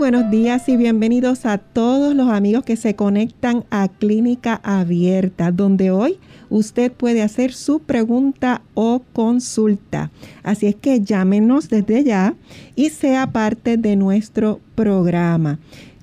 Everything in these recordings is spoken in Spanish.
Buenos días y bienvenidos a todos los amigos que se conectan a Clínica Abierta, donde hoy usted puede hacer su pregunta o consulta. Así es que llámenos desde ya y sea parte de nuestro programa.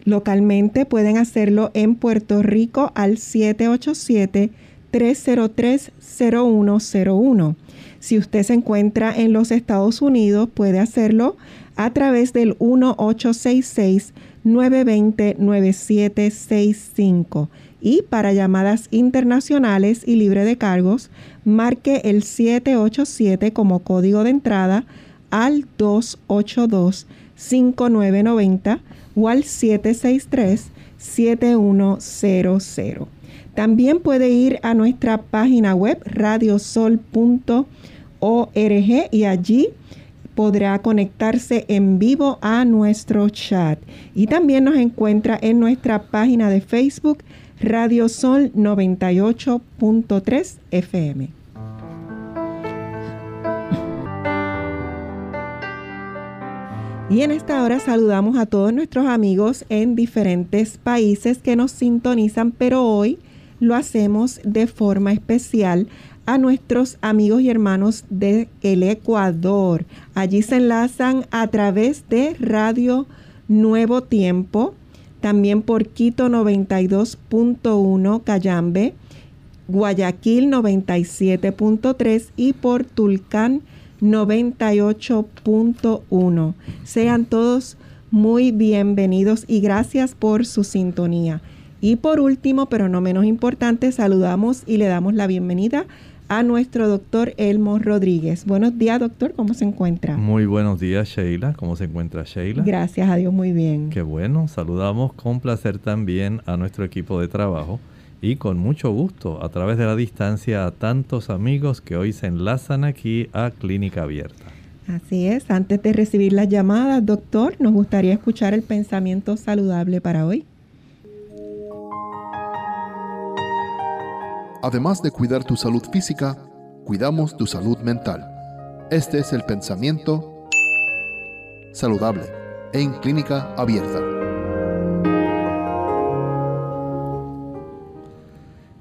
Localmente pueden hacerlo en Puerto Rico al 787-303-0101. Si usted se encuentra en los Estados Unidos, puede hacerlo a través del 1866-920-9765. Y para llamadas internacionales y libre de cargos, marque el 787 como código de entrada al 282-5990 o al 763-7100. También puede ir a nuestra página web radiosol.org y allí podrá conectarse en vivo a nuestro chat. Y también nos encuentra en nuestra página de Facebook Radio Sol 98.3 FM. Y en esta hora saludamos a todos nuestros amigos en diferentes países que nos sintonizan, pero hoy lo hacemos de forma especial a nuestros amigos y hermanos de el Ecuador. Allí se enlazan a través de Radio Nuevo Tiempo, también por Quito 92.1 Cayambe, Guayaquil 97.3 y por Tulcán 98.1. Sean todos muy bienvenidos y gracias por su sintonía. Y por último, pero no menos importante, saludamos y le damos la bienvenida a nuestro doctor Elmo Rodríguez. Buenos días, doctor, ¿cómo se encuentra? Muy buenos días, Sheila. ¿Cómo se encuentra Sheila? Gracias a Dios, muy bien. Qué bueno, saludamos con placer también a nuestro equipo de trabajo y con mucho gusto a través de la distancia a tantos amigos que hoy se enlazan aquí a Clínica Abierta. Así es, antes de recibir las llamadas, doctor, nos gustaría escuchar el pensamiento saludable para hoy. Además de cuidar tu salud física, cuidamos tu salud mental. Este es el pensamiento saludable en clínica abierta.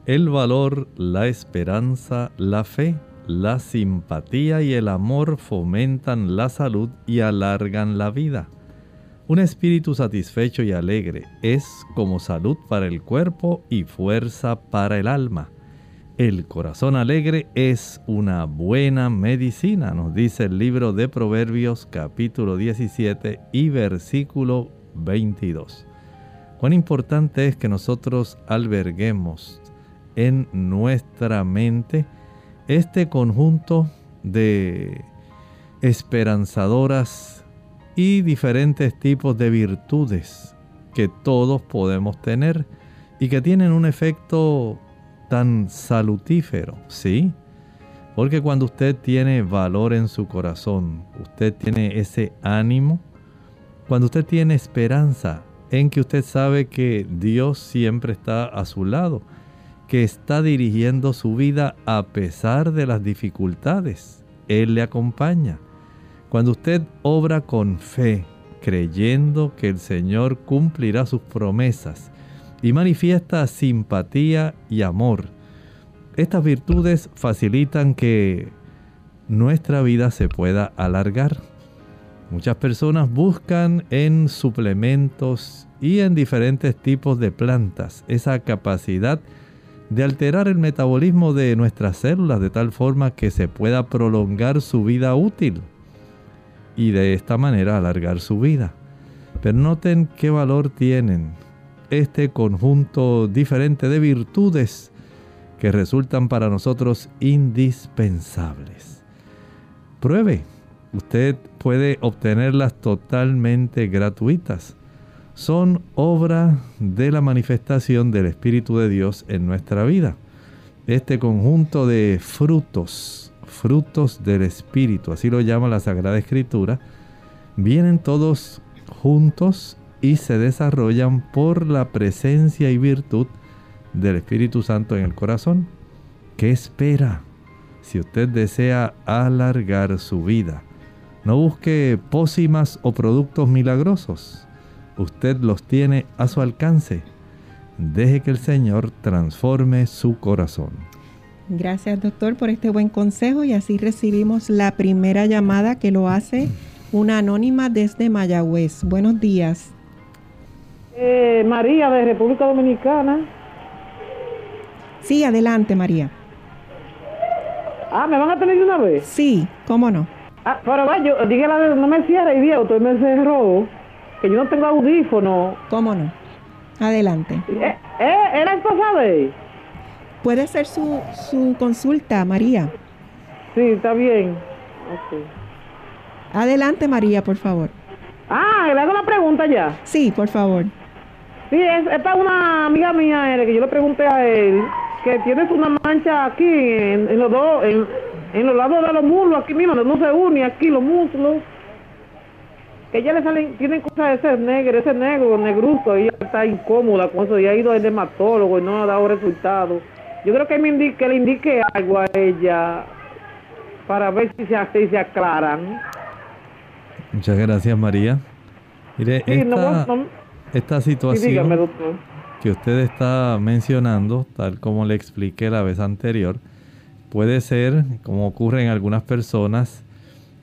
El valor, la esperanza, la fe, la simpatía y el amor fomentan la salud y alargan la vida. Un espíritu satisfecho y alegre es como salud para el cuerpo y fuerza para el alma. El corazón alegre es una buena medicina, nos dice el libro de Proverbios capítulo 17 y versículo 22. Cuán importante es que nosotros alberguemos en nuestra mente este conjunto de esperanzadoras y diferentes tipos de virtudes que todos podemos tener y que tienen un efecto tan salutífero, ¿sí? Porque cuando usted tiene valor en su corazón, usted tiene ese ánimo, cuando usted tiene esperanza en que usted sabe que Dios siempre está a su lado, que está dirigiendo su vida a pesar de las dificultades, Él le acompaña. Cuando usted obra con fe, creyendo que el Señor cumplirá sus promesas, y manifiesta simpatía y amor. Estas virtudes facilitan que nuestra vida se pueda alargar. Muchas personas buscan en suplementos y en diferentes tipos de plantas esa capacidad de alterar el metabolismo de nuestras células de tal forma que se pueda prolongar su vida útil y de esta manera alargar su vida. Pero noten qué valor tienen este conjunto diferente de virtudes que resultan para nosotros indispensables. Pruebe, usted puede obtenerlas totalmente gratuitas. Son obra de la manifestación del Espíritu de Dios en nuestra vida. Este conjunto de frutos, frutos del Espíritu, así lo llama la Sagrada Escritura, vienen todos juntos y se desarrollan por la presencia y virtud del Espíritu Santo en el corazón. ¿Qué espera? Si usted desea alargar su vida, no busque pócimas o productos milagrosos. Usted los tiene a su alcance. Deje que el Señor transforme su corazón. Gracias doctor por este buen consejo y así recibimos la primera llamada que lo hace una anónima desde Mayagüez. Buenos días. Eh, María de República Dominicana. Sí, adelante María. Ah, ¿me van a tener de una vez? Sí, ¿cómo no? Ah, pero vaya, dígale, no me cierre, idiota, me cerró, que yo no tengo audífono. ¿Cómo no? Adelante. Eh, eh, ¿Era esposa de Puede ser su, su consulta, María. Sí, está bien. Adelante, María, por favor. Ah, le hago la pregunta ya. Sí, por favor. Sí, es, es para una amiga mía, que yo le pregunté a él, que tienes una mancha aquí en, los dos, en, los lados de los muslos, aquí mismo, no se une aquí los muslos. Que ella le salen, tienen cosas de ese negro, ese negro, negruzco, y ella está incómoda con eso, y ha ido al dermatólogo y no ha dado resultados. Yo creo que, me indique, que le indique algo a ella para ver si se, si se aclaran. Muchas gracias, María. Mire, esta, esta situación que usted está mencionando, tal como le expliqué la vez anterior, puede ser, como ocurre en algunas personas,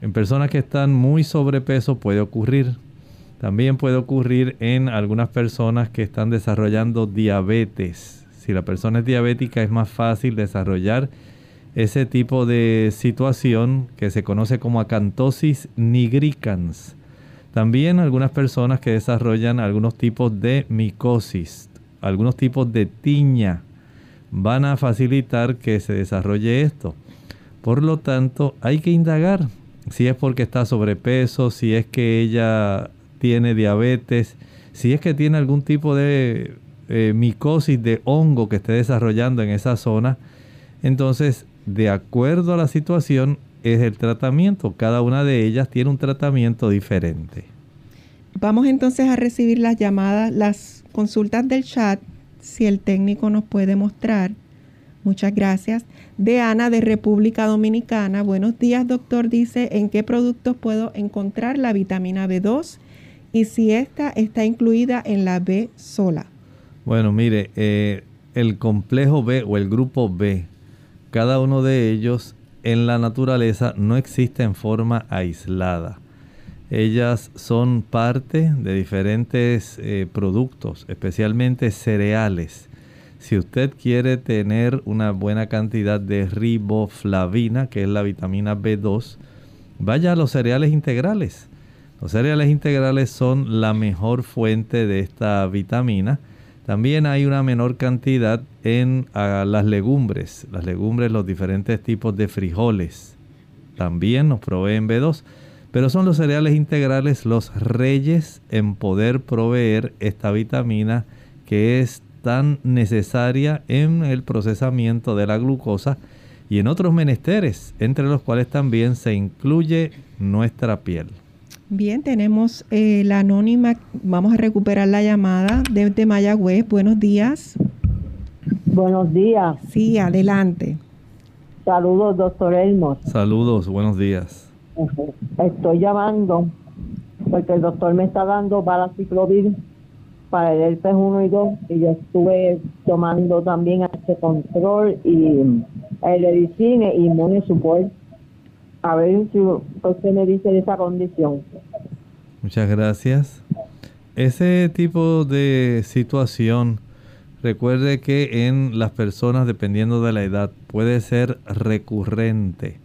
en personas que están muy sobrepeso puede ocurrir. También puede ocurrir en algunas personas que están desarrollando diabetes. Si la persona es diabética es más fácil desarrollar ese tipo de situación que se conoce como acantosis nigricans. También algunas personas que desarrollan algunos tipos de micosis, algunos tipos de tiña, van a facilitar que se desarrolle esto. Por lo tanto, hay que indagar si es porque está sobrepeso, si es que ella tiene diabetes, si es que tiene algún tipo de eh, micosis de hongo que esté desarrollando en esa zona. Entonces, de acuerdo a la situación es el tratamiento. Cada una de ellas tiene un tratamiento diferente. Vamos entonces a recibir las llamadas, las consultas del chat, si el técnico nos puede mostrar. Muchas gracias. De Ana de República Dominicana. Buenos días, doctor. Dice, ¿en qué productos puedo encontrar la vitamina B2 y si esta está incluida en la B sola? Bueno, mire, eh, el complejo B o el grupo B cada uno de ellos en la naturaleza no existe en forma aislada. Ellas son parte de diferentes eh, productos, especialmente cereales. Si usted quiere tener una buena cantidad de riboflavina, que es la vitamina B2, vaya a los cereales integrales. Los cereales integrales son la mejor fuente de esta vitamina también hay una menor cantidad en las legumbres, las legumbres, los diferentes tipos de frijoles. También nos proveen B2, pero son los cereales integrales los reyes en poder proveer esta vitamina que es tan necesaria en el procesamiento de la glucosa y en otros menesteres, entre los cuales también se incluye nuestra piel. Bien, tenemos eh, la anónima. Vamos a recuperar la llamada desde Mayagüez. Buenos días. Buenos días. Sí, adelante. Saludos, doctor Elmos. Saludos, buenos días. Estoy llamando porque el doctor me está dando balaciclovir para el herpes 1 y 2 y yo estuve tomando también este control y el Edicine y Support a ver si usted me dice de esa condición. Muchas gracias. Ese tipo de situación, recuerde que en las personas, dependiendo de la edad, puede ser recurrente.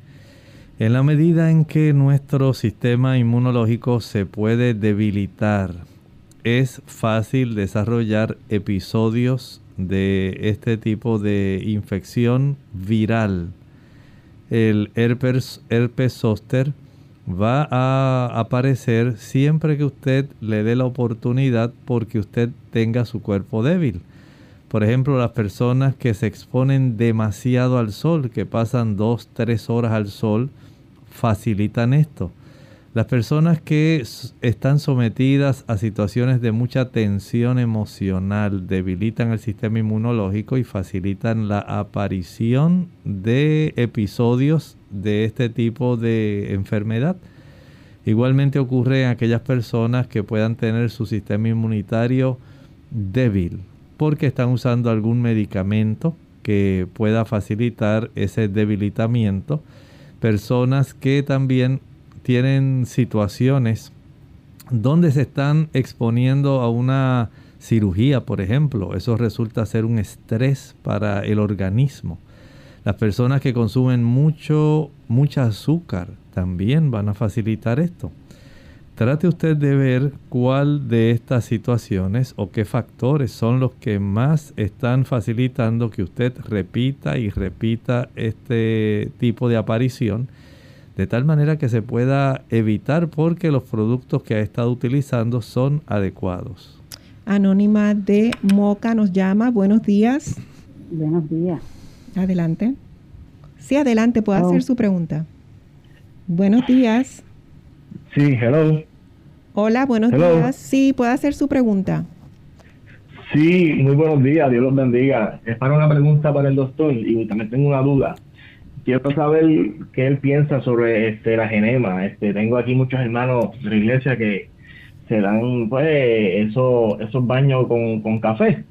En la medida en que nuestro sistema inmunológico se puede debilitar, es fácil desarrollar episodios de este tipo de infección viral. El herpes, herpes zoster va a aparecer siempre que usted le dé la oportunidad porque usted tenga su cuerpo débil. Por ejemplo, las personas que se exponen demasiado al sol, que pasan dos, tres horas al sol, facilitan esto. Las personas que están sometidas a situaciones de mucha tensión emocional debilitan el sistema inmunológico y facilitan la aparición de episodios de este tipo de enfermedad. Igualmente ocurre en aquellas personas que puedan tener su sistema inmunitario débil porque están usando algún medicamento que pueda facilitar ese debilitamiento. Personas que también tienen situaciones donde se están exponiendo a una cirugía, por ejemplo. Eso resulta ser un estrés para el organismo. Las personas que consumen mucho, mucha azúcar también van a facilitar esto. Trate usted de ver cuál de estas situaciones o qué factores son los que más están facilitando que usted repita y repita este tipo de aparición, de tal manera que se pueda evitar porque los productos que ha estado utilizando son adecuados. Anónima de Moca nos llama. Buenos días. Buenos días. Adelante. Sí, adelante, puede hacer su pregunta. Buenos días. Sí, hello. Hola, buenos días. Sí, puede hacer su pregunta. Sí, muy buenos días, Dios los bendiga. Es para una pregunta para el doctor y también tengo una duda. Quiero saber qué él piensa sobre este la genema. Este, tengo aquí muchos hermanos de la iglesia que se dan pues eso, esos baños con, café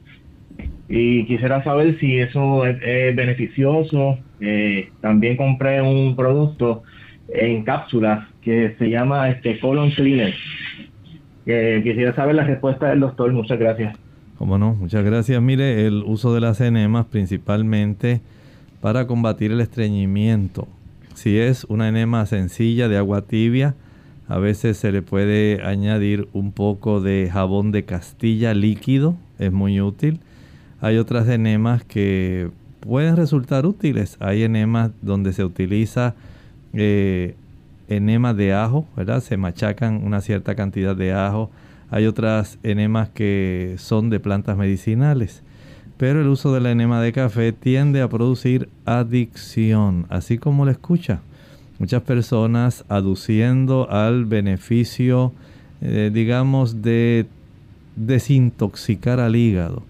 y quisiera saber si eso es, beneficioso. Eh, también compré un producto en cápsulas que se llama este Colon Cleaner. quisiera saber la respuesta del doctor. Muchas gracias. Como no, muchas gracias. Mire, el uso de las enemas principalmente para combatir el estreñimiento. Si es una enema sencilla de agua tibia, a veces se le puede añadir un poco de jabón de castilla líquido, es muy útil. Hay otras enemas que pueden resultar útiles. Hay enemas donde se utiliza eh, enema de ajo, ¿verdad? Se machacan una cierta cantidad de ajo. Hay otras enemas que son de plantas medicinales. Pero el uso de la enema de café tiende a producir adicción, así como lo escucha. Muchas personas aduciendo al beneficio, eh, digamos, de desintoxicar al hígado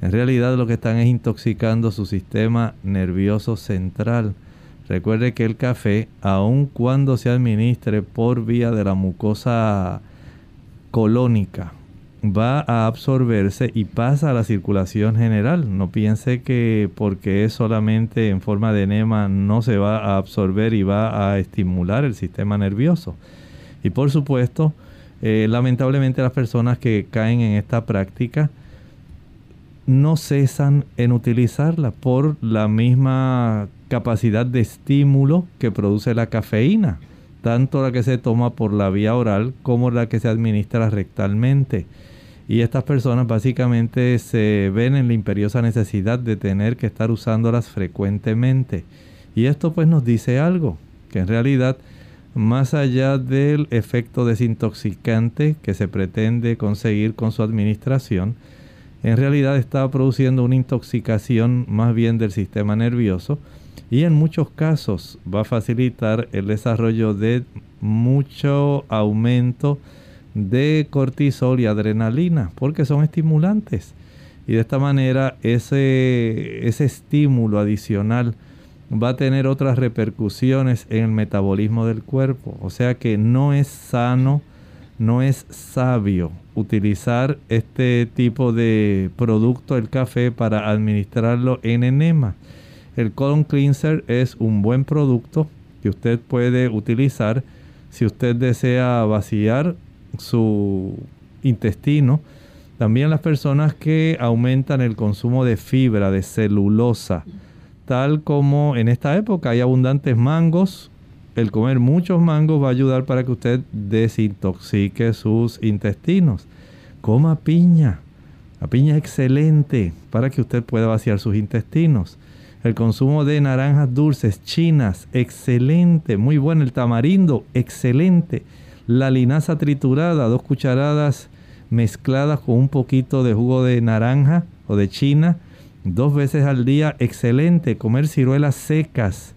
en realidad lo que están es intoxicando su sistema nervioso central. Recuerde que el café, aun cuando se administre por vía de la mucosa colónica, va a absorberse y pasa a la circulación general. No piense que porque es solamente en forma de enema no se va a absorber y va a estimular el sistema nervioso. Y por supuesto, eh, lamentablemente las personas que caen en esta práctica no cesan en utilizarla por la misma capacidad de estímulo que produce la cafeína, tanto la que se toma por la vía oral como la que se administra rectalmente. Y estas personas básicamente se ven en la imperiosa necesidad de tener que estar usándolas frecuentemente. Y esto pues nos dice algo, que en realidad más allá del efecto desintoxicante que se pretende conseguir con su administración, en realidad está produciendo una intoxicación más bien del sistema nervioso y en muchos casos va a facilitar el desarrollo de mucho aumento de cortisol y adrenalina porque son estimulantes y de esta manera ese, ese estímulo adicional va a tener otras repercusiones en el metabolismo del cuerpo o sea que no es sano no es sabio utilizar este tipo de producto, el café, para administrarlo en enema. El colon cleanser es un buen producto que usted puede utilizar si usted desea vaciar su intestino. También las personas que aumentan el consumo de fibra, de celulosa, tal como en esta época hay abundantes mangos, el comer muchos mangos va a ayudar para que usted desintoxique sus intestinos. Coma piña. La piña es excelente para que usted pueda vaciar sus intestinos. El consumo de naranjas dulces chinas, excelente, muy bueno. El tamarindo, excelente. La linaza triturada, dos cucharadas mezcladas con un poquito de jugo de naranja o de china, dos veces al día, excelente. Comer ciruelas secas,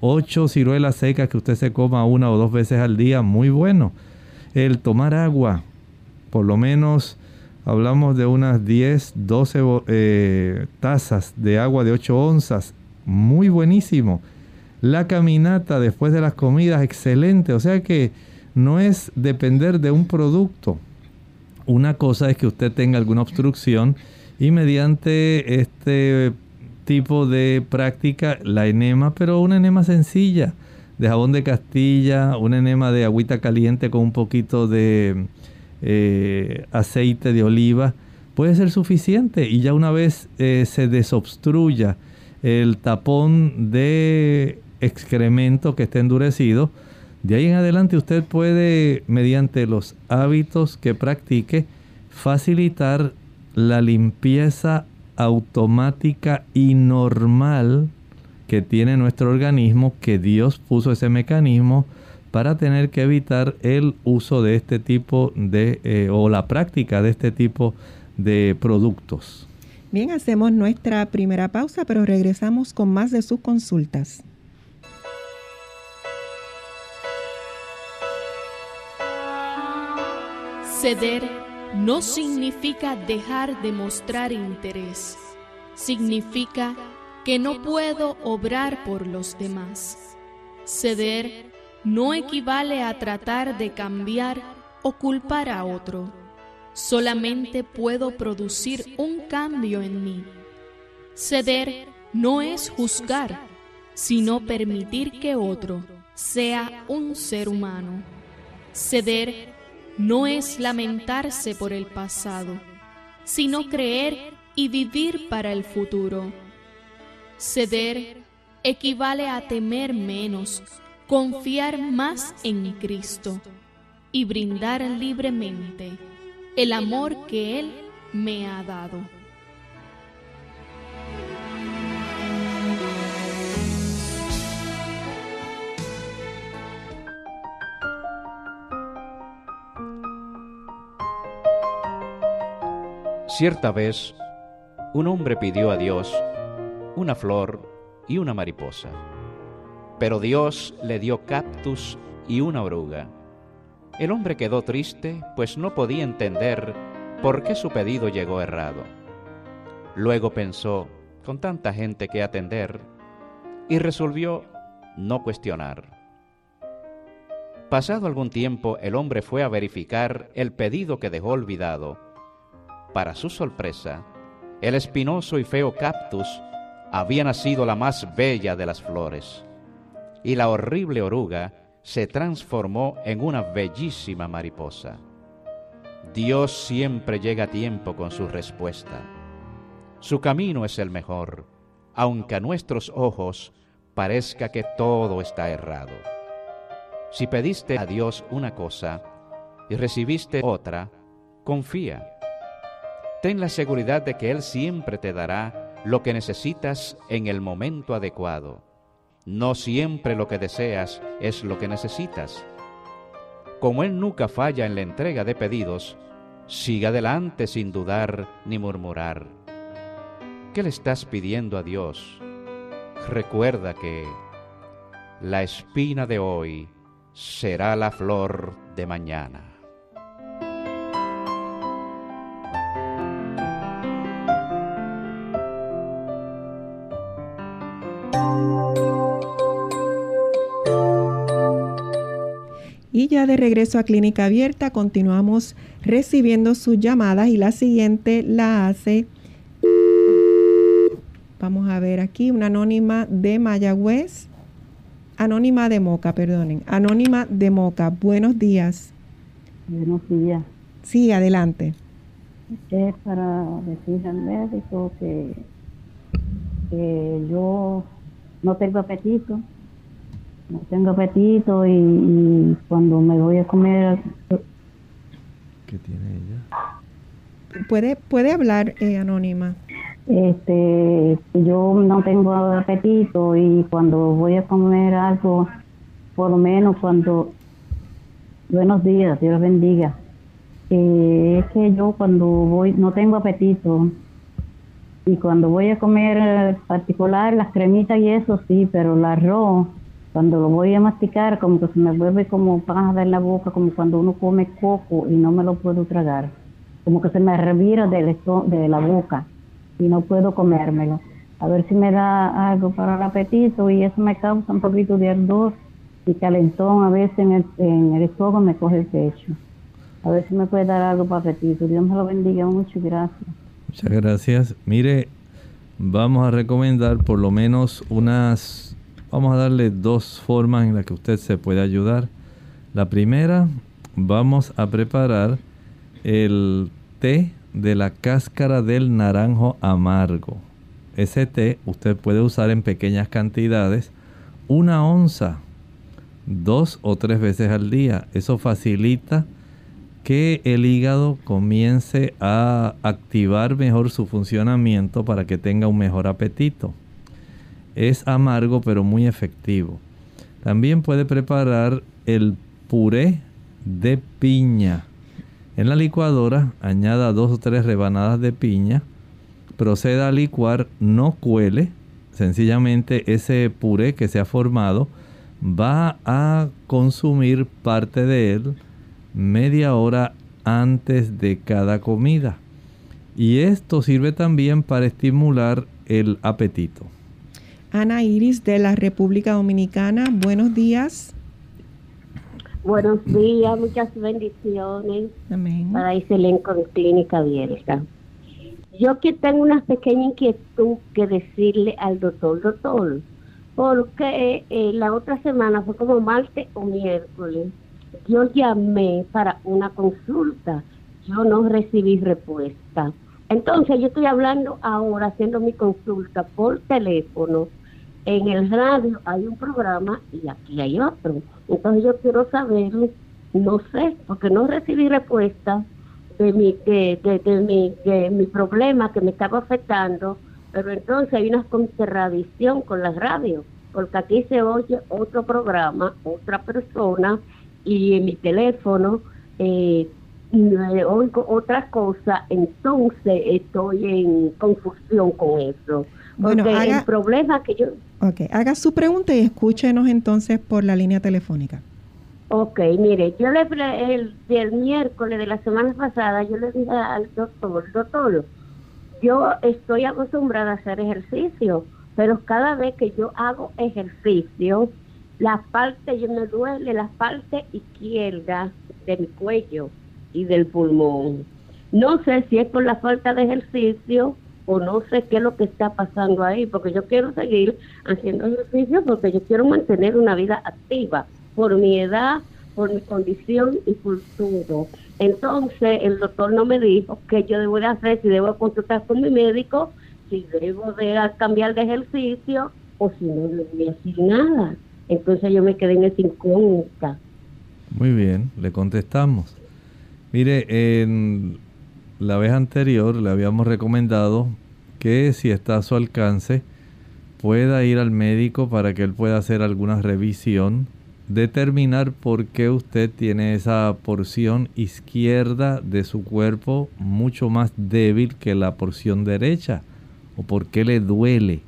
ocho ciruelas secas que usted se coma una o dos veces al día, muy bueno. El tomar agua, por lo menos hablamos de unas 10, 12 eh, tazas de agua de 8 onzas, muy buenísimo. La caminata después de las comidas, excelente. O sea que no es depender de un producto. Una cosa es que usted tenga alguna obstrucción y mediante este tipo de práctica, la enema, pero una enema sencilla, de jabón de Castilla, una enema de agüita caliente con un poquito de eh, aceite de oliva, puede ser suficiente y ya una vez eh, se desobstruya el tapón de excremento que esté endurecido, de ahí en adelante usted puede, mediante los hábitos que practique, facilitar la limpieza automática y normal que tiene nuestro organismo, que Dios puso ese mecanismo para tener que evitar el uso de este tipo de, eh, o la práctica de este tipo de productos. Bien, hacemos nuestra primera pausa, pero regresamos con más de sus consultas. Ceder no significa dejar de mostrar interés, significa que no puedo obrar por los demás. Ceder no equivale a tratar de cambiar o culpar a otro. Solamente puedo producir un cambio en mí. Ceder no es juzgar, sino permitir que otro sea un ser humano. Ceder no es lamentarse por el pasado, sino creer y vivir para el futuro. Ceder equivale a temer menos, confiar más en Cristo y brindar libremente el amor que Él me ha dado. Cierta vez, un hombre pidió a Dios una flor y una mariposa, pero Dios le dio cactus y una oruga. El hombre quedó triste, pues no podía entender por qué su pedido llegó errado. Luego pensó, con tanta gente que atender, y resolvió no cuestionar. Pasado algún tiempo, el hombre fue a verificar el pedido que dejó olvidado para su sorpresa, el espinoso y feo cactus había nacido la más bella de las flores, y la horrible oruga se transformó en una bellísima mariposa. Dios siempre llega a tiempo con su respuesta. Su camino es el mejor, aunque a nuestros ojos parezca que todo está errado. Si pediste a Dios una cosa y recibiste otra, confía ten la seguridad de que Él siempre te dará lo que necesitas en el momento adecuado. No siempre lo que deseas es lo que necesitas. Como Él nunca falla en la entrega de pedidos, siga adelante sin dudar ni murmurar. ¿Qué le estás pidiendo a Dios? Recuerda que la espina de hoy será la flor de mañana. Ya de regreso a Clínica Abierta, continuamos recibiendo sus llamadas y la siguiente la hace, vamos a ver aquí, una anónima de Mayagüez, anónima de Moca, perdonen, anónima de Moca. Buenos días. Buenos días. Sí, adelante. Es para decirle al médico que, que yo no tengo apetito no tengo apetito y, cuando me voy a comer... ¿Qué tiene ella? Puede, puede hablar, eh, Anónima. Este, yo no tengo apetito y cuando voy a comer algo, por lo menos cuando, buenos días, Dios bendiga. Eh, es que yo cuando voy, no tengo apetito y cuando voy a comer particular las cremitas y eso sí, pero el arroz, cuando lo voy a masticar, como que se me vuelve como paja en la boca, como cuando uno come coco y no me lo puedo tragar, como que se me revira de la boca y no puedo comérmelo. A ver si me da algo para el apetito y eso me causa un poquito de ardor y calentón a veces en el, en el estómago me coge el pecho. A ver si me puede dar algo para apetito. Dios me lo bendiga mucho gracias. Muchas gracias. Mire, vamos a recomendar por lo menos unas, vamos a darle dos formas en las que usted se puede ayudar. La primera, vamos a preparar el té de la cáscara del naranjo amargo. Ese té usted puede usar en pequeñas cantidades, una onza, dos o tres veces al día. Eso facilita que el hígado comience a activar mejor su funcionamiento para que tenga un mejor apetito. Es amargo pero muy efectivo. También puede preparar el puré de piña en la licuadora añada dos o tres rebanadas de piña, proceda a licuar, no cuele, sencillamente ese puré que se ha formado va a consumir parte de él media hora antes de cada comida. Y esto sirve también para estimular el apetito. Ana Iris de la República Dominicana, buenos días. Buenos días, muchas bendiciones para ese elenco de Clínica Abierta. Yo que tengo una pequeña inquietud que decirle al doctor, doctor, porque eh, la otra semana fue como martes o miércoles, yo llamé para una consulta, yo no recibí respuesta. Entonces yo estoy hablando ahora, haciendo mi consulta por teléfono en el radio hay un programa y aquí hay otro. Entonces yo quiero saber, no sé, porque no recibí respuesta de mi, de, de, mi, de mi problema que me estaba afectando, pero entonces hay una contradicción con la radio, porque aquí se oye otro programa, otra persona, y en mi teléfono eh, oigo otra cosa, entonces estoy en confusión con eso. Porque bueno, el problema que yo Ok, haga su pregunta y escúchenos entonces por la línea telefónica. Ok, mire, yo le el, miércoles de la semana pasada, yo le dije al doctor, doctor, yo estoy acostumbrada a hacer ejercicio, pero cada vez que yo hago ejercicio, la parte, yo me duele la parte izquierda de mi cuello y del pulmón. No sé si es por la falta de ejercicio o no sé qué es lo que está pasando ahí, porque yo quiero seguir haciendo ejercicio porque yo quiero mantener una vida activa por mi edad, por mi condición y por todo. Entonces el doctor no me dijo qué yo debo de hacer, si debo consultar con mi médico, si debo de cambiar de ejercicio o si no a decir nada. Entonces yo me quedé en esa incógnita. Muy bien, le contestamos. Mire, en la vez anterior le habíamos recomendado que si está a su alcance pueda ir al médico para que él pueda hacer alguna revisión, determinar por qué usted tiene esa porción izquierda de su cuerpo mucho más débil que la porción derecha o por qué le duele.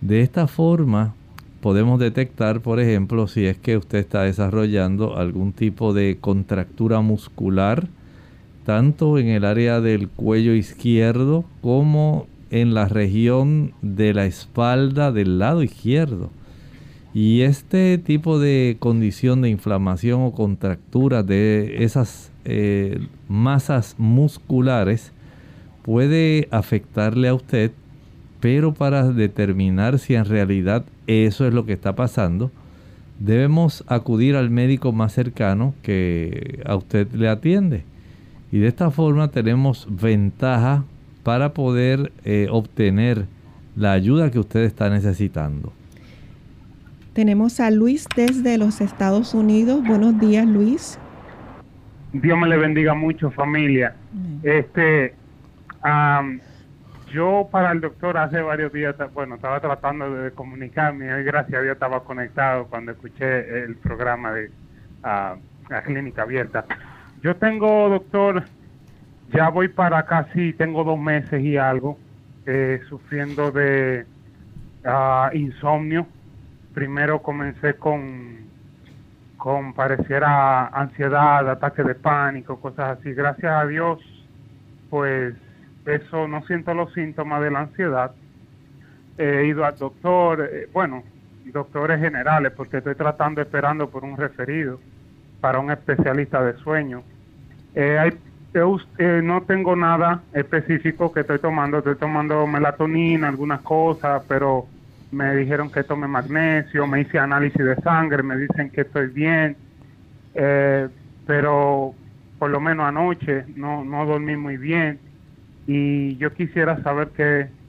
De esta forma podemos detectar, por ejemplo, si es que usted está desarrollando algún tipo de contractura muscular, tanto en el área del cuello izquierdo como en la región de la espalda del lado izquierdo. Y este tipo de condición de inflamación o contractura de esas eh, masas musculares puede afectarle a usted, pero para determinar si en realidad eso es lo que está pasando, debemos acudir al médico más cercano que a usted le atiende. Y de esta forma tenemos ventaja para poder eh, obtener la ayuda que usted está necesitando. Tenemos a Luis desde los Estados Unidos. Buenos días, Luis. Dios me le bendiga mucho, familia. Este, yo para el doctor hace varios días, bueno, estaba tratando de comunicarme y gracias a Dios estaba conectado cuando escuché el programa de la clínica abierta. Yo tengo, doctor, ya voy para casi, tengo dos meses y algo, eh, sufriendo de ah, insomnio. Primero comencé con, con pareciera ansiedad, ataque de pánico, cosas así. Gracias a Dios, pues eso no siento los síntomas de la ansiedad. He ido al doctor, eh, bueno, doctores generales, porque estoy tratando, esperando por un referido para un especialista de sueño. Eh, hay, eh, no tengo nada específico que estoy tomando, estoy tomando melatonina, algunas cosas, pero me dijeron que tome magnesio, me hice análisis de sangre, me dicen que estoy bien, pero por lo menos anoche no, no dormí muy bien y yo quisiera saber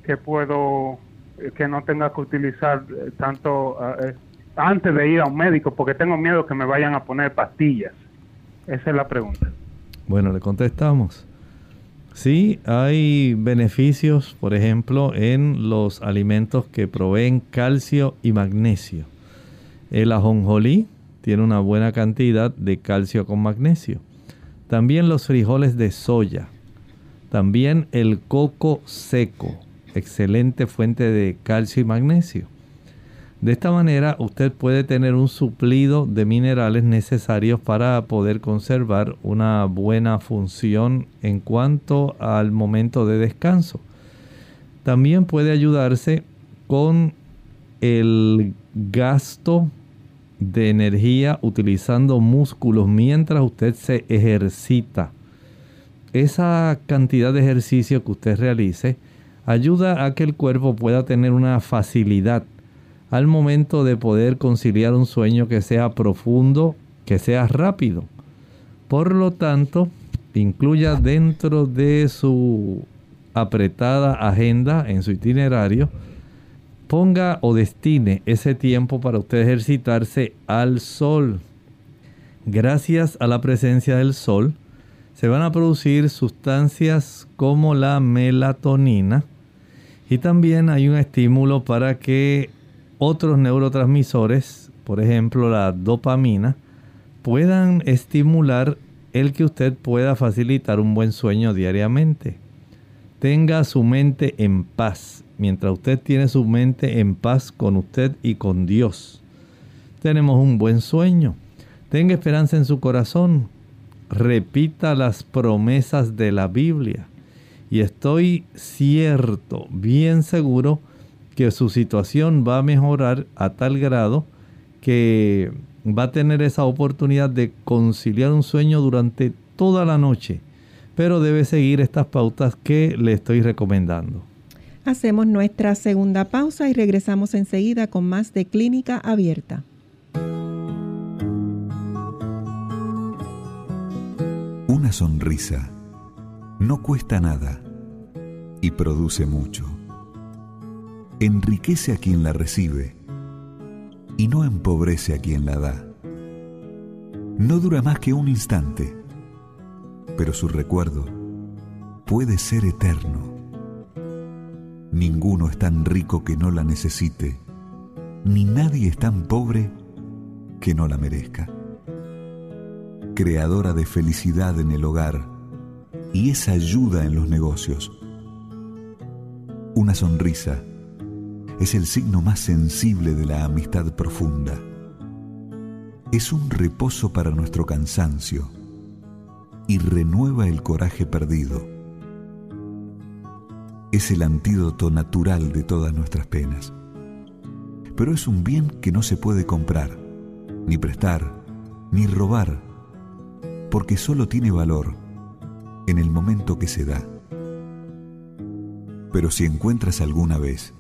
que, puedo, eh, que no tenga que utilizar eh, tanto eh, antes de ir a un médico, porque tengo miedo que me vayan a poner pastillas. Esa es la pregunta. Bueno, le contestamos. Sí, hay beneficios, por ejemplo, en los alimentos que proveen calcio y magnesio. El ajonjolí tiene una buena cantidad de calcio con magnesio. También los frijoles de soya también el coco seco, excelente fuente de calcio y magnesio. De esta manera usted puede tener un suplido de minerales necesarios para poder conservar una buena función en cuanto al momento de descanso. También puede ayudarse con el gasto de energía utilizando músculos mientras usted se ejercita esa cantidad de ejercicio que usted realice ayuda a que el cuerpo pueda tener una facilidad al momento de poder conciliar un sueño que sea profundo, que sea rápido. Por lo tanto, incluya dentro de su apretada agenda, en su itinerario, ponga o destine ese tiempo para usted ejercitarse al sol. Gracias a la presencia del sol, se van a producir sustancias como la melatonina y también hay un estímulo para que otros neurotransmisores, por ejemplo la dopamina, puedan estimular el que usted pueda facilitar un buen sueño diariamente. Tenga su mente en paz. Mientras usted tiene su mente en paz con usted y con Dios, tenemos un buen sueño. Tenga esperanza en su corazón repita las promesas de la Biblia. Y estoy cierto, bien seguro, que su situación va a mejorar a tal grado que va a tener esa oportunidad de conciliar un sueño durante toda la noche. Pero debe seguir estas pautas que le estoy recomendando. Hacemos nuestra segunda pausa y regresamos enseguida con más de Clínica Abierta. Una sonrisa no cuesta nada y produce mucho. Enriquece a quien la recibe y no empobrece a quien la da. No dura más que un instante, pero su recuerdo puede ser eterno. Ninguno es tan rico que no la necesite, ni nadie es tan pobre que no la merezca creadora de felicidad en el hogar y esa ayuda en los negocios. Una sonrisa es el signo más sensible de la amistad profunda. Es un reposo para nuestro cansancio y renueva el coraje perdido. Es el antídoto natural de todas nuestras penas. Pero es un bien que no se puede comprar, ni prestar, ni robar porque solo tiene valor en el momento que se da. Pero si encuentras alguna vez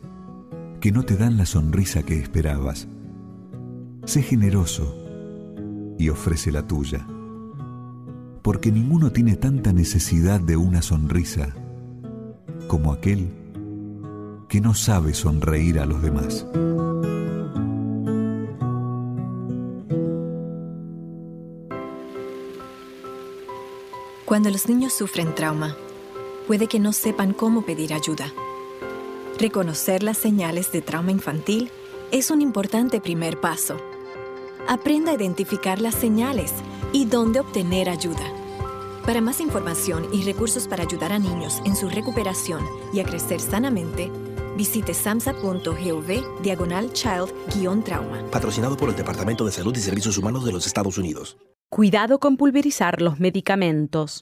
que no te dan la sonrisa que esperabas, sé generoso y ofrece la tuya, porque ninguno tiene tanta necesidad de una sonrisa como aquel que no sabe sonreír a los demás. Cuando los niños sufren trauma, puede que no sepan cómo pedir ayuda. Reconocer las señales de trauma infantil es un importante primer paso. Aprenda a identificar las señales y dónde obtener ayuda. Para más información y recursos para ayudar a niños en su recuperación y a crecer sanamente, visite samsa.gov diagonal child-trauma. Patrocinado por el Departamento de Salud y Servicios Humanos de los Estados Unidos. Cuidado con pulverizar los medicamentos.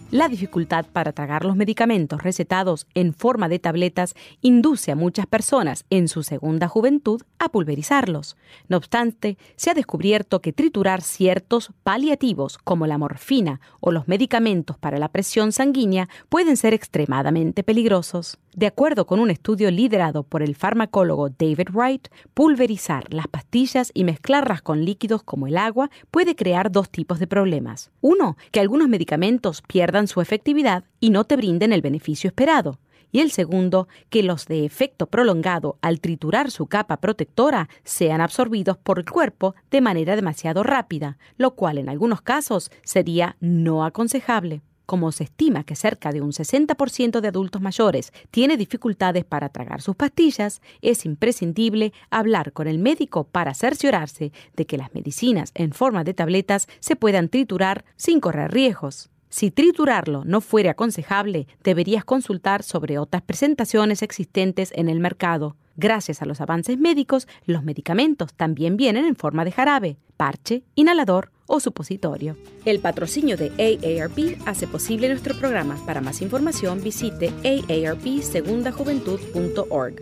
La dificultad para tragar los medicamentos recetados en forma de tabletas induce a muchas personas en su segunda juventud a pulverizarlos. No obstante, se ha descubierto que triturar ciertos paliativos como la morfina o los medicamentos para la presión sanguínea pueden ser extremadamente peligrosos. De acuerdo con un estudio liderado por el farmacólogo David Wright, pulverizar las pastillas y mezclarlas con líquidos como el agua puede crear dos tipos de problemas. Uno, que algunos medicamentos pierdan su efectividad y no te brinden el beneficio esperado. Y el segundo, que los de efecto prolongado al triturar su capa protectora sean absorbidos por el cuerpo de manera demasiado rápida, lo cual en algunos casos sería no aconsejable. Como se estima que cerca de un 60% de adultos mayores tiene dificultades para tragar sus pastillas, es imprescindible hablar con el médico para cerciorarse de que las medicinas en forma de tabletas se puedan triturar sin correr riesgos. Si triturarlo no fuere aconsejable, deberías consultar sobre otras presentaciones existentes en el mercado. Gracias a los avances médicos, los medicamentos también vienen en forma de jarabe, parche, inhalador o supositorio. El patrocinio de AARP hace posible nuestro programa. Para más información visite aarpsegundajuventud.org.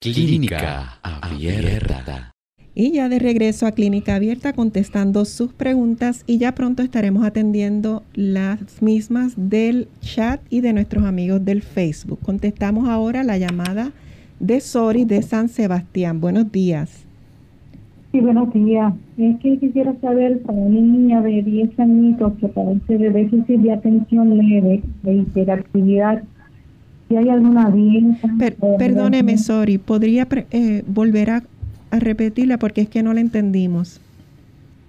Clínica Abierta. Y ya de regreso a Clínica Abierta contestando sus preguntas y ya pronto estaremos atendiendo las mismas del chat y de nuestros amigos del Facebook. Contestamos ahora la llamada de Sori de San Sebastián. Buenos días. Sí, buenos días. Es que quisiera saber para una niña de 10 añitos que padece de déficit de atención leve, de hiperactividad, si hay alguna dieta. perdóneme, Sori, ¿podría eh, volver a a repetirla porque es que no la entendimos.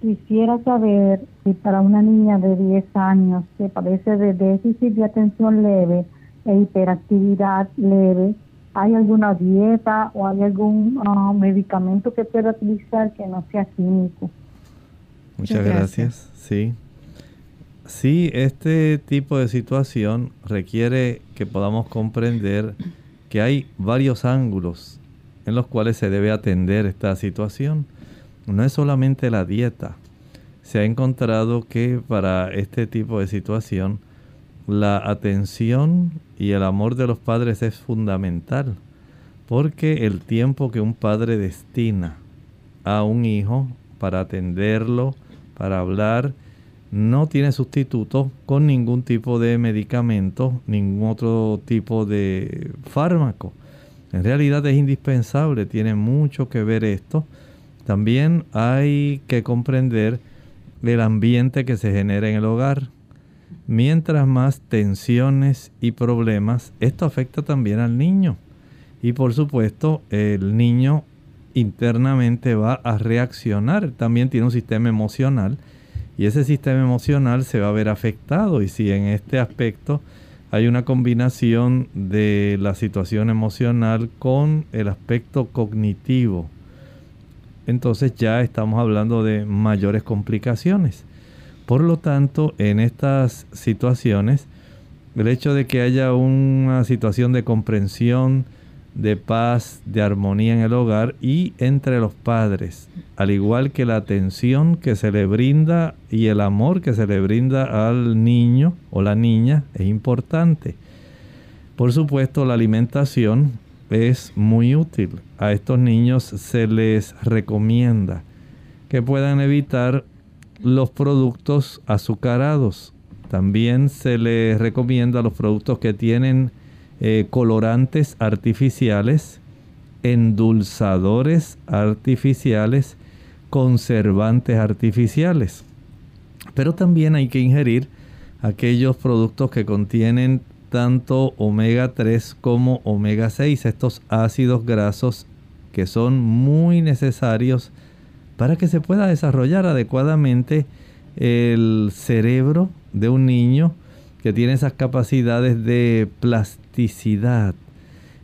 Quisiera saber si para una niña de 10 años que padece de déficit de atención leve e hiperactividad leve, ¿hay alguna dieta o hay algún ah, medicamento que pueda utilizar que no sea químico? Muchas gracias. Sí. Sí, este tipo de situación requiere que podamos comprender que hay varios ángulos en los cuales se debe atender esta situación. No es solamente la dieta. Se ha encontrado que para este tipo de situación la atención y el amor de los padres es fundamental, porque el tiempo que un padre destina a un hijo para atenderlo, para hablar, no tiene sustituto con ningún tipo de medicamento, ningún otro tipo de fármaco. En realidad es indispensable, tiene mucho que ver esto. También hay que comprender el ambiente que se genera en el hogar. Mientras más tensiones y problemas, esto afecta también al niño. Y por supuesto, el niño internamente va a reaccionar. También tiene un sistema emocional y ese sistema emocional se va a ver afectado. Y si en este aspecto hay una combinación de la situación emocional con el aspecto cognitivo. Entonces ya estamos hablando de mayores complicaciones. Por lo tanto, en estas situaciones, el hecho de que haya una situación de comprensión, de paz, de armonía en el hogar y entre los padres, al igual que la atención que se le brinda y el amor que se le brinda al niño o la niña es importante. Por supuesto, la alimentación es muy útil. A estos niños se les recomienda que puedan evitar los productos azucarados. También se les recomienda los productos que tienen eh, colorantes artificiales, endulzadores artificiales, conservantes artificiales. Pero también hay que ingerir aquellos productos que contienen tanto omega 3 como omega 6, estos ácidos grasos que son muy necesarios para que se pueda desarrollar adecuadamente el cerebro de un niño que tiene esas capacidades de plasticidad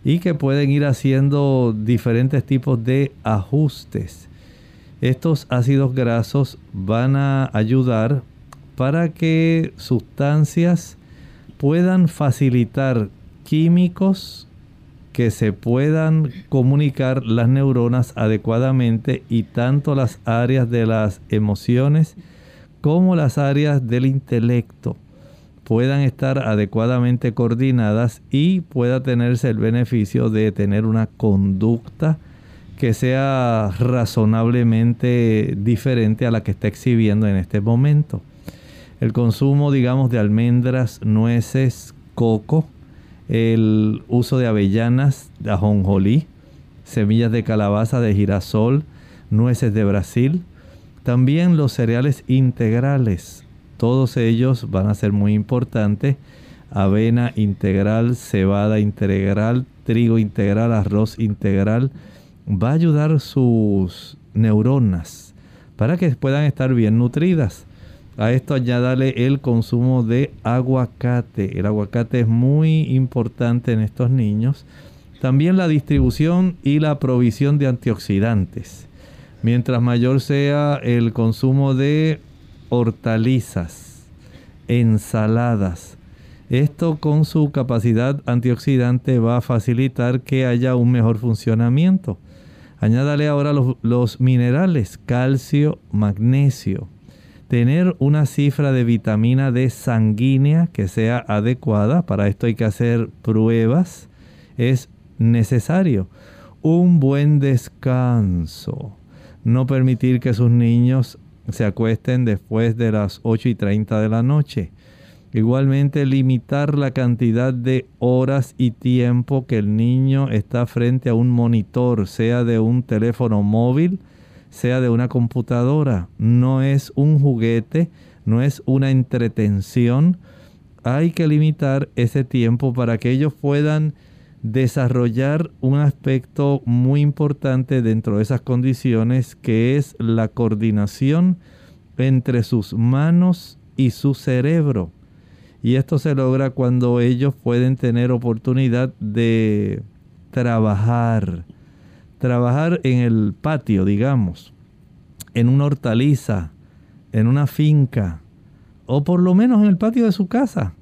y que pueden ir haciendo diferentes tipos de ajustes. Estos ácidos grasos van a ayudar para que sustancias puedan facilitar químicos que se puedan comunicar las neuronas adecuadamente y tanto las áreas de las emociones como las áreas del intelecto puedan estar adecuadamente coordinadas y pueda tenerse el beneficio de tener una conducta que sea razonablemente diferente a la que está exhibiendo en este momento. El consumo, digamos, de almendras, nueces, coco, el uso de avellanas, de ajonjolí, semillas de calabaza, de girasol, nueces de Brasil, también los cereales integrales, todos ellos van a ser muy importantes. Avena integral, cebada integral, trigo integral, arroz integral. Va a ayudar sus neuronas para que puedan estar bien nutridas. A esto añádale el consumo de aguacate. El aguacate es muy importante en estos niños. También la distribución y la provisión de antioxidantes. Mientras mayor sea el consumo de hortalizas, ensaladas, esto con su capacidad antioxidante va a facilitar que haya un mejor funcionamiento. Añádale ahora los, minerales, calcio, magnesio tener una cifra de vitamina D sanguínea que sea adecuada, para esto hay que hacer pruebas, es necesario. Un buen descanso, no permitir que sus niños se acuesten después de las 8 y 30 de la noche. Igualmente limitar la cantidad de horas y tiempo que el niño está frente a un monitor, sea de un teléfono móvil, sea de una computadora. No es un juguete, no es una entretención. Hay que limitar ese tiempo para que ellos puedan desarrollar un aspecto muy importante dentro de esas condiciones que es la coordinación entre sus manos y su cerebro. Y esto se logra cuando ellos pueden tener oportunidad de trabajar, trabajar en el patio, digamos, en una hortaliza, en una finca, o por lo menos en el patio de su casa,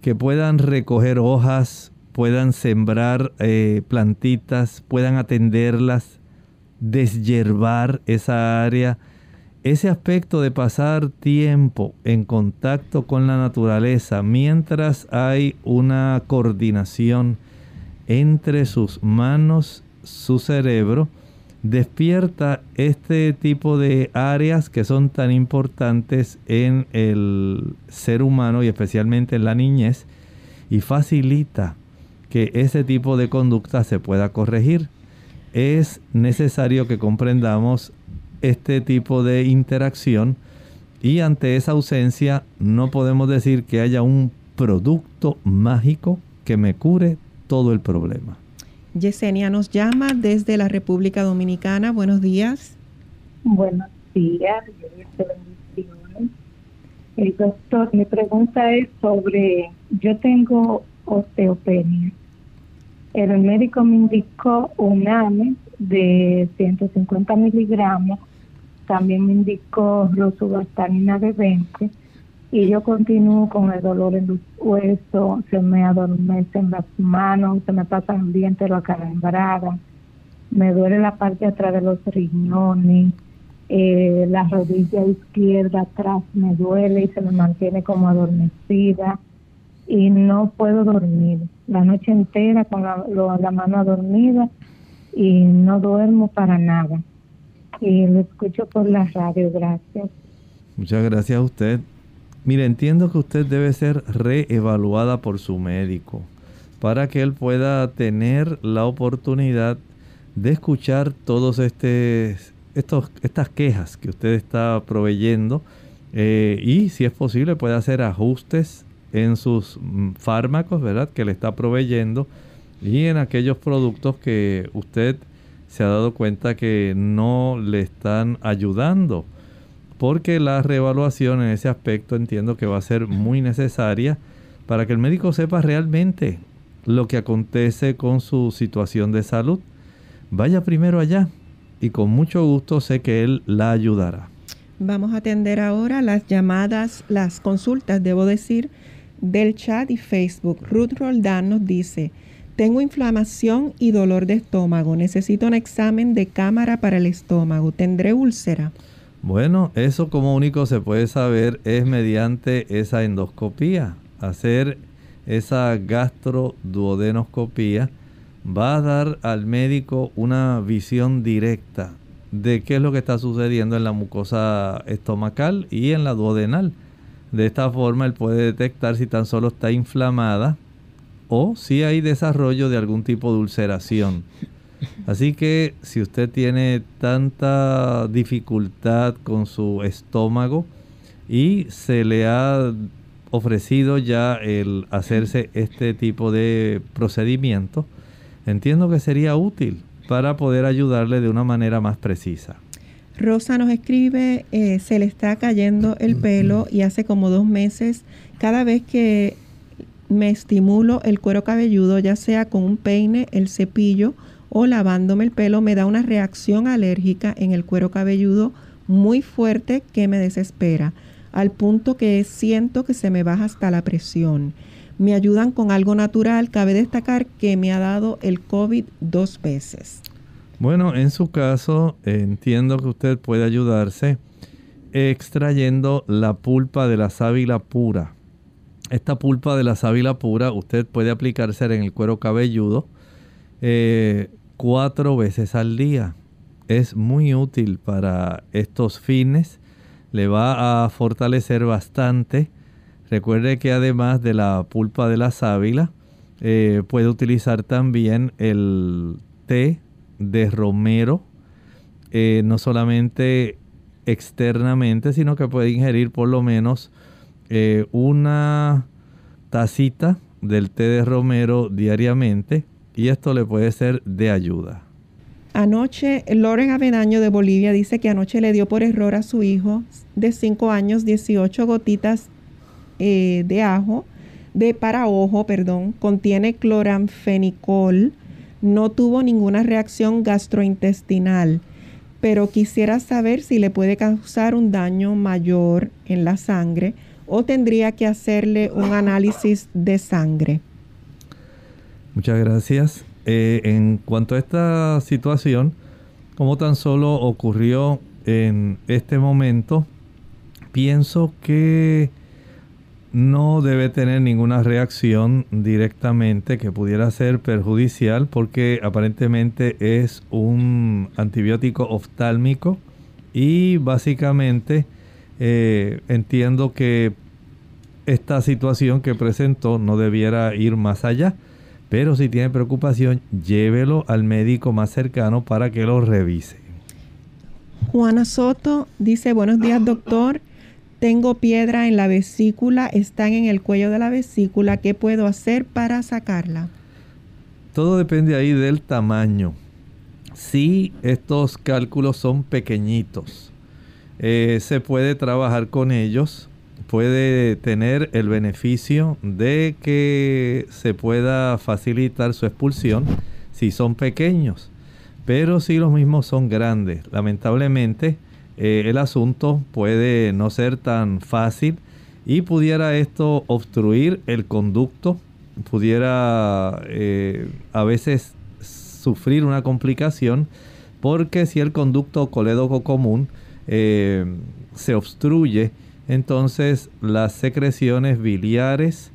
que puedan recoger hojas, puedan sembrar eh, plantitas, puedan atenderlas, deshiervar esa área. Ese aspecto de pasar tiempo en contacto con la naturaleza mientras hay una coordinación entre sus manos su cerebro despierta este tipo de áreas que son tan importantes en el ser humano y especialmente en la niñez y facilita que ese tipo de conducta se pueda corregir. Es necesario que comprendamos este tipo de interacción y ante esa ausencia no podemos decir que haya un producto mágico que me cure todo el problema. Yesenia nos llama desde la República Dominicana. Buenos días. Buenos días. El doctor, mi pregunta es sobre, yo tengo osteopenia. El médico me indicó un AME de 150 miligramos, también me indicó rosuvastatina de 20 y yo continúo con el dolor en los huesos, se me adormecen las manos, se me pasan el día entero acalambrada, me duele la parte de atrás de los riñones, eh, la rodilla izquierda atrás me duele y se me mantiene como adormecida y no puedo dormir la noche entera con la, mano adormida y no duermo para nada. Y lo escucho por la radio, gracias. Muchas gracias a usted. Mire, entiendo que usted debe ser reevaluada por su médico para que él pueda tener la oportunidad de escuchar todos este, estos, estas quejas que usted está proveyendo eh, y si es posible puede hacer ajustes en sus mm, fármacos, ¿verdad? Que le está proveyendo y en aquellos productos que usted se ha dado cuenta que no le están ayudando, porque la reevaluación en ese aspecto entiendo que va a ser muy necesaria para que el médico sepa realmente lo que acontece con su situación de salud. Vaya primero allá y con mucho gusto sé que él la ayudará. Vamos a atender ahora las llamadas, las consultas, debo decir, del chat y Facebook. Ruth Roldán nos dice, tengo inflamación y dolor de estómago, necesito un examen de cámara para el estómago, ¿tendré úlcera? Bueno, eso como único se puede saber es mediante esa endoscopía. Hacer esa gastroduodenoscopía va a dar al médico una visión directa de qué es lo que está sucediendo en la mucosa estomacal y en la duodenal. De esta forma él puede detectar si tan solo está inflamada o si hay desarrollo de algún tipo de ulceración. Así que si usted tiene tanta dificultad con su estómago y se le ha ofrecido ya el hacerse este tipo de procedimiento, entiendo que sería útil para poder ayudarle de una manera más precisa. Rosa nos escribe, eh, se le está cayendo el pelo y hace como dos meses, cada vez que me estimulo el cuero cabelludo, ya sea con un peine, el cepillo o lavándome el pelo, me da una reacción alérgica en el cuero cabelludo muy fuerte que me desespera, al punto que siento que se me baja hasta la presión me ayudan con algo natural. Cabe destacar que me ha dado el COVID dos veces. Bueno, en su caso, entiendo que usted puede ayudarse extrayendo la pulpa de la sábila pura. Esta pulpa de la sábila pura usted puede aplicarse en el cuero cabelludo eh, cuatro veces al día. Es muy útil para estos fines. Le va a fortalecer bastante Recuerde que además de la pulpa de la sábila, eh, puede utilizar también el té de romero, eh, no solamente externamente, sino que puede ingerir por lo menos eh, una tacita del té de romero diariamente y esto le puede ser de ayuda. Anoche, Loren Avedaño de Bolivia dice que anoche le dio por error a su hijo de 5 años 18 gotitas eh, de ajo, de para ojo, perdón, contiene cloranfenicol, no tuvo ninguna reacción gastrointestinal, pero quisiera saber si le puede causar un daño mayor en la sangre o tendría que hacerle un análisis de sangre. Muchas gracias. Eh, en cuanto a esta situación, como tan solo ocurrió en este momento, pienso que no debe tener ninguna reacción directamente que pudiera ser perjudicial porque aparentemente es un antibiótico oftálmico y básicamente eh, entiendo que esta situación que presentó no debiera ir más allá. Pero si tiene preocupación, llévelo al médico más cercano para que lo revise. Juana Soto dice, buenos días doctor, tengo piedra en la vesícula, están en el cuello de la vesícula, ¿qué puedo hacer para sacarla? Todo depende ahí del tamaño. Si estos cálculos son pequeñitos, eh, se puede trabajar con ellos, puede tener el beneficio de que se pueda facilitar su expulsión si son pequeños. Pero si los mismos son grandes, lamentablemente, eh, el asunto puede no ser tan fácil y pudiera esto obstruir el conducto, pudiera eh, a veces sufrir una complicación porque si el conducto colédoco común eh, se obstruye, entonces las secreciones biliares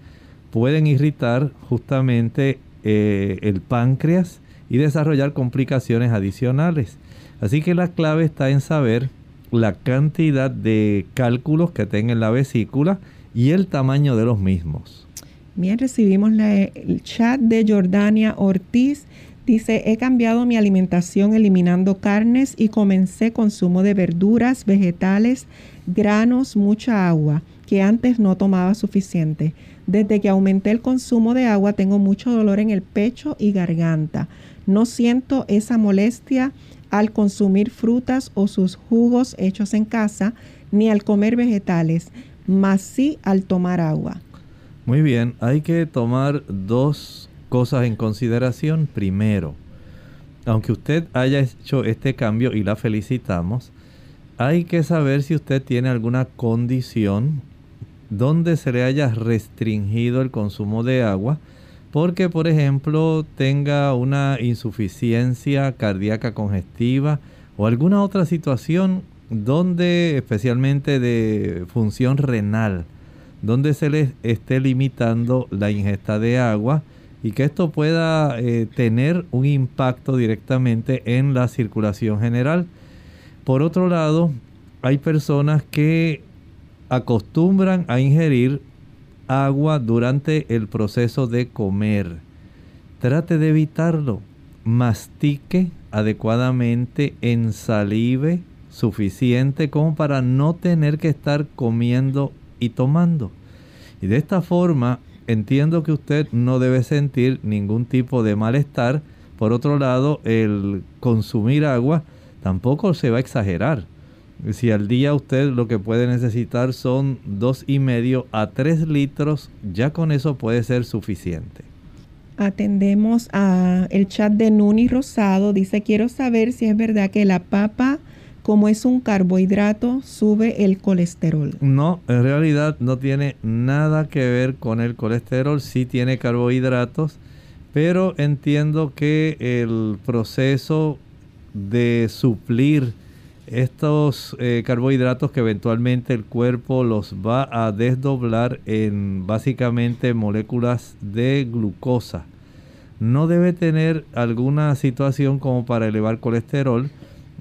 pueden irritar justamente el páncreas y desarrollar complicaciones adicionales. Así que la clave está en saber la cantidad de cálculos que tenga en la vesícula y el tamaño de los mismos. Bien, recibimos el chat de Jordania Ortiz. Dice, he cambiado mi alimentación eliminando carnes y comencé consumo de verduras, vegetales, granos, mucha agua, que antes no tomaba suficiente. Desde que aumenté el consumo de agua tengo mucho dolor en el pecho y garganta. No siento esa molestia al consumir frutas o sus jugos hechos en casa, ni al comer vegetales, más sí al tomar agua. Muy bien, hay que tomar dos cosas en consideración. Primero, aunque usted haya hecho este cambio y la felicitamos, hay que saber si usted tiene alguna condición donde se le haya restringido el consumo de agua, porque por ejemplo tenga una insuficiencia cardíaca congestiva o alguna otra situación donde especialmente de función renal, donde se le esté limitando la ingesta de agua y que esto pueda eh, tener un impacto directamente en la circulación general. Por otro lado, hay personas que acostumbran a ingerir agua durante el proceso de comer. Trate de evitarlo. Mastique adecuadamente, ensalive suficiente como para no tener que estar comiendo y tomando. Y de esta forma entiendo que usted no debe sentir ningún tipo de malestar. Por otro lado, el consumir agua tampoco se va a exagerar. Si al día usted lo que puede necesitar son dos y medio a tres litros, ya con eso puede ser suficiente. Atendemos a el chat de Nuni Rosado. Dice, quiero saber si es verdad que la papa, como es un carbohidrato, sube el colesterol. No, en realidad no tiene nada que ver con el colesterol. Sí tiene carbohidratos, pero entiendo que el proceso de suplir estos eh, carbohidratos que eventualmente el cuerpo los va a desdoblar en básicamente moléculas de glucosa. No debe tener alguna situación como para elevar colesterol.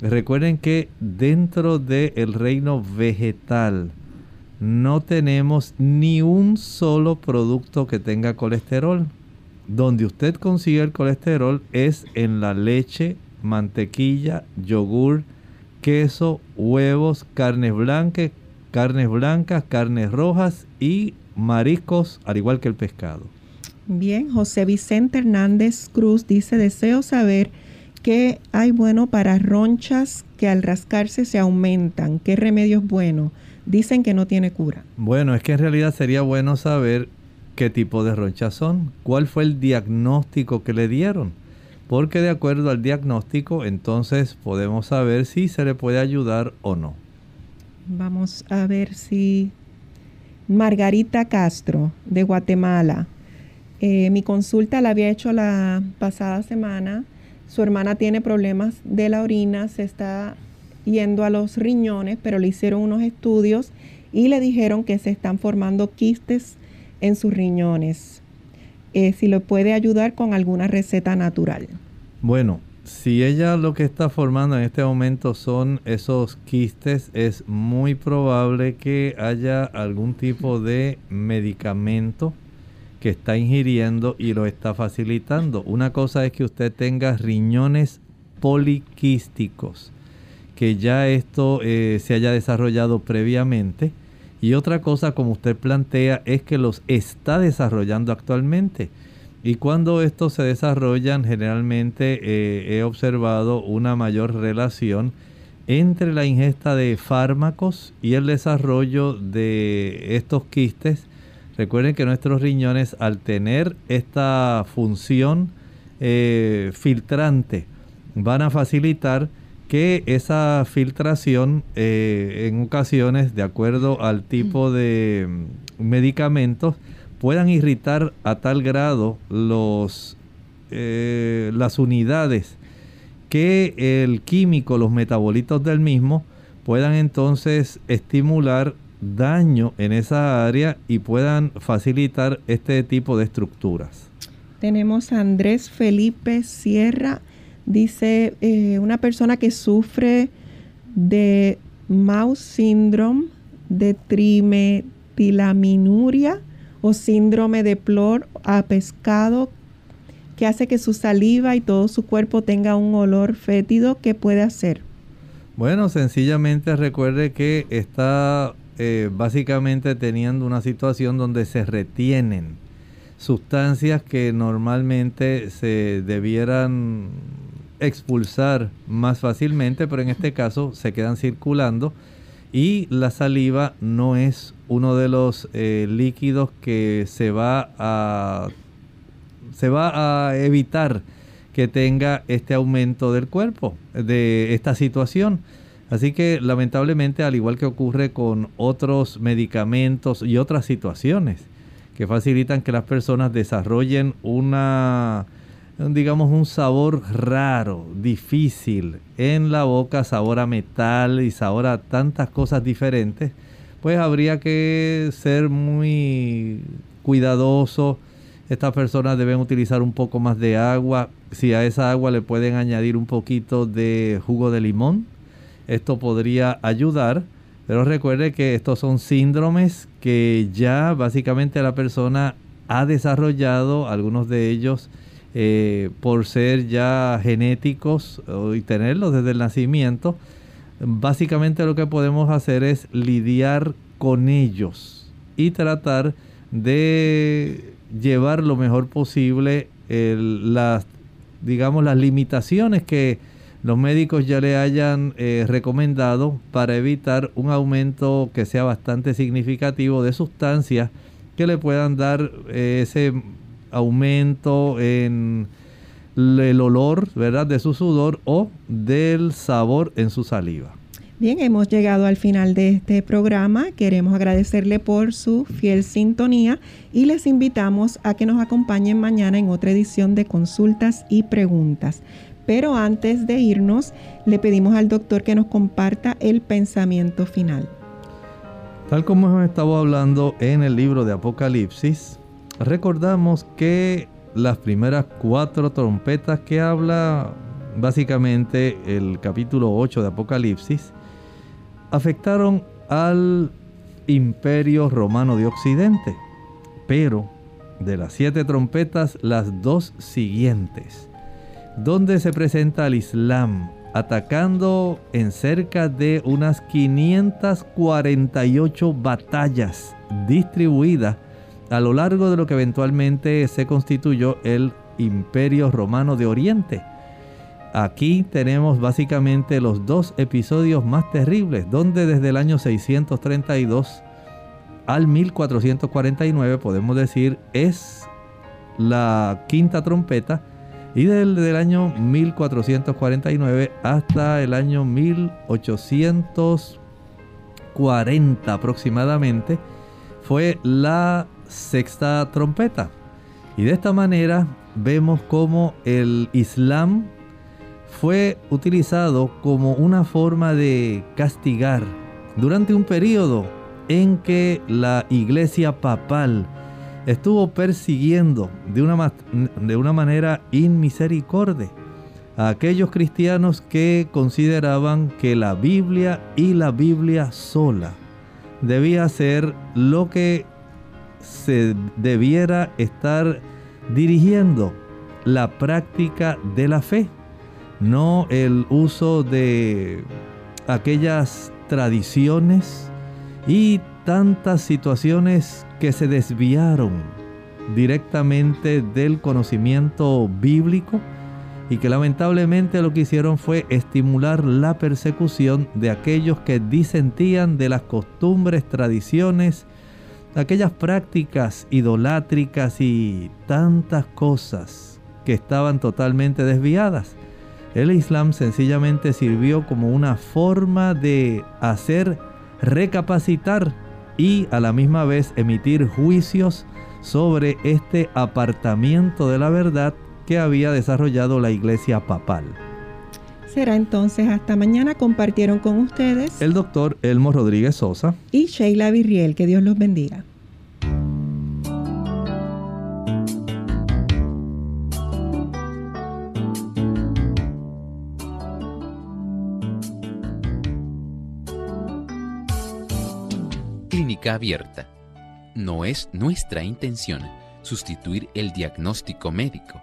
Recuerden que dentro del reino vegetal no tenemos ni un solo producto que tenga colesterol. Donde usted consigue el colesterol es en la leche, mantequilla, yogur, queso, huevos, carnes blancas, carnes blancas, carnes rojas y mariscos, al igual que el pescado. Bien, José Vicente Hernández Cruz dice, deseo saber qué hay bueno para ronchas que al rascarse se aumentan, qué remedio es bueno. Dicen que no tiene cura. Bueno, es que en realidad sería bueno saber qué tipo de ronchas son, cuál fue el diagnóstico que le dieron porque de acuerdo al diagnóstico entonces podemos saber si se le puede ayudar o no. Vamos a ver si Margarita Castro de Guatemala. Eh, mi consulta la había hecho la pasada semana. Su hermana tiene problemas de la orina, se está yendo a los riñones, pero le hicieron unos estudios y le dijeron que se están formando quistes en sus riñones. Eh, si le puede ayudar con alguna receta natural. Bueno, si ella lo que está formando en este momento son esos quistes, es muy probable que haya algún tipo de medicamento que está ingiriendo y lo está facilitando. Una cosa es que usted tenga riñones poliquísticos, que ya esto eh, se haya desarrollado previamente. Y otra cosa, como usted plantea, es que los está desarrollando actualmente. Y cuando estos se desarrollan, generalmente eh, he observado una mayor relación entre la ingesta de fármacos y el desarrollo de estos quistes. Recuerden que nuestros riñones, al tener esta función eh, filtrante, van a facilitar que esa filtración eh, en ocasiones, de acuerdo al tipo de mm, medicamentos, puedan irritar a tal grado los, eh, las unidades que el químico, los metabolitos del mismo, puedan entonces estimular daño en esa área y puedan facilitar este tipo de estructuras. Tenemos a Andrés Felipe Sierra, dice eh, una persona que sufre de mouse syndrome, de trimetilaminuria, o síndrome de plor a pescado que hace que su saliva y todo su cuerpo tenga un olor fétido, ¿qué puede hacer? Bueno, sencillamente recuerde que está eh, básicamente teniendo una situación donde se retienen sustancias que normalmente se debieran expulsar más fácilmente, pero en este caso se quedan circulando y la saliva no es uno de los eh, líquidos que se va a se va a evitar que tenga este aumento del cuerpo de esta situación. Así que lamentablemente, al igual que ocurre con otros medicamentos y otras situaciones que facilitan que las personas desarrollen una digamos, un sabor raro, difícil en la boca, sabor a metal y sabor a tantas cosas diferentes, pues habría que ser muy cuidadoso. Estas personas deben utilizar un poco más de agua. Si a esa agua le pueden añadir un poquito de jugo de limón, esto podría ayudar. Pero recuerde que estos son síndromes que ya básicamente la persona ha desarrollado, algunos de ellos eh, por ser ya genéticos y tenerlos desde el nacimiento, básicamente lo que podemos hacer es lidiar con ellos y tratar de llevar lo mejor posible las, digamos, las limitaciones que los médicos ya le hayan eh, recomendado para evitar un aumento que sea bastante significativo de sustancias que le puedan dar eh, ese aumento en el olor, ¿verdad?, de su sudor o del sabor en su saliva. Bien, hemos llegado al final de este programa. Queremos agradecerle por su fiel sintonía y les invitamos a que nos acompañen mañana en otra edición de consultas y preguntas. Pero antes de irnos, le pedimos al doctor que nos comparta el pensamiento final. Tal como hemos estado hablando en el libro de Apocalipsis, recordamos que las primeras cuatro trompetas que habla básicamente el capítulo 8 de Apocalipsis afectaron al imperio romano de Occidente. Pero de las siete trompetas, las dos siguientes, donde se presenta al Islam atacando en cerca de unas 548 batallas distribuidas a lo largo de lo que eventualmente se constituyó el Imperio Romano de Oriente. Aquí tenemos básicamente los dos episodios más terribles, donde desde el año 632 al 1449 podemos decir es la quinta trompeta y desde el año 1449 hasta el año 1840 aproximadamente fue la sexta trompeta. Y de esta manera vemos cómo el Islam fue utilizado como una forma de castigar durante un periodo en que la iglesia papal estuvo persiguiendo de una, de una manera inmisericordia a aquellos cristianos que consideraban que la Biblia y la Biblia sola debía ser lo que se debiera estar dirigiendo la práctica de la fe, no el uso de aquellas tradiciones y tantas situaciones que se desviaron directamente del conocimiento bíblico y que lamentablemente lo que hicieron fue estimular la persecución de aquellos que disentían de las costumbres, tradiciones aquellas prácticas idolátricas y tantas cosas que estaban totalmente desviadas. El Islam sencillamente sirvió como una forma de hacer recapacitar y a la misma vez emitir juicios sobre este apartamiento de la verdad que había desarrollado la iglesia papal. Será entonces hasta mañana. Compartieron con ustedes el doctor Elmo Rodríguez Sosa y Sheila Virriel. Que Dios los bendiga. Clínica abierta. No es nuestra intención sustituir el diagnóstico médico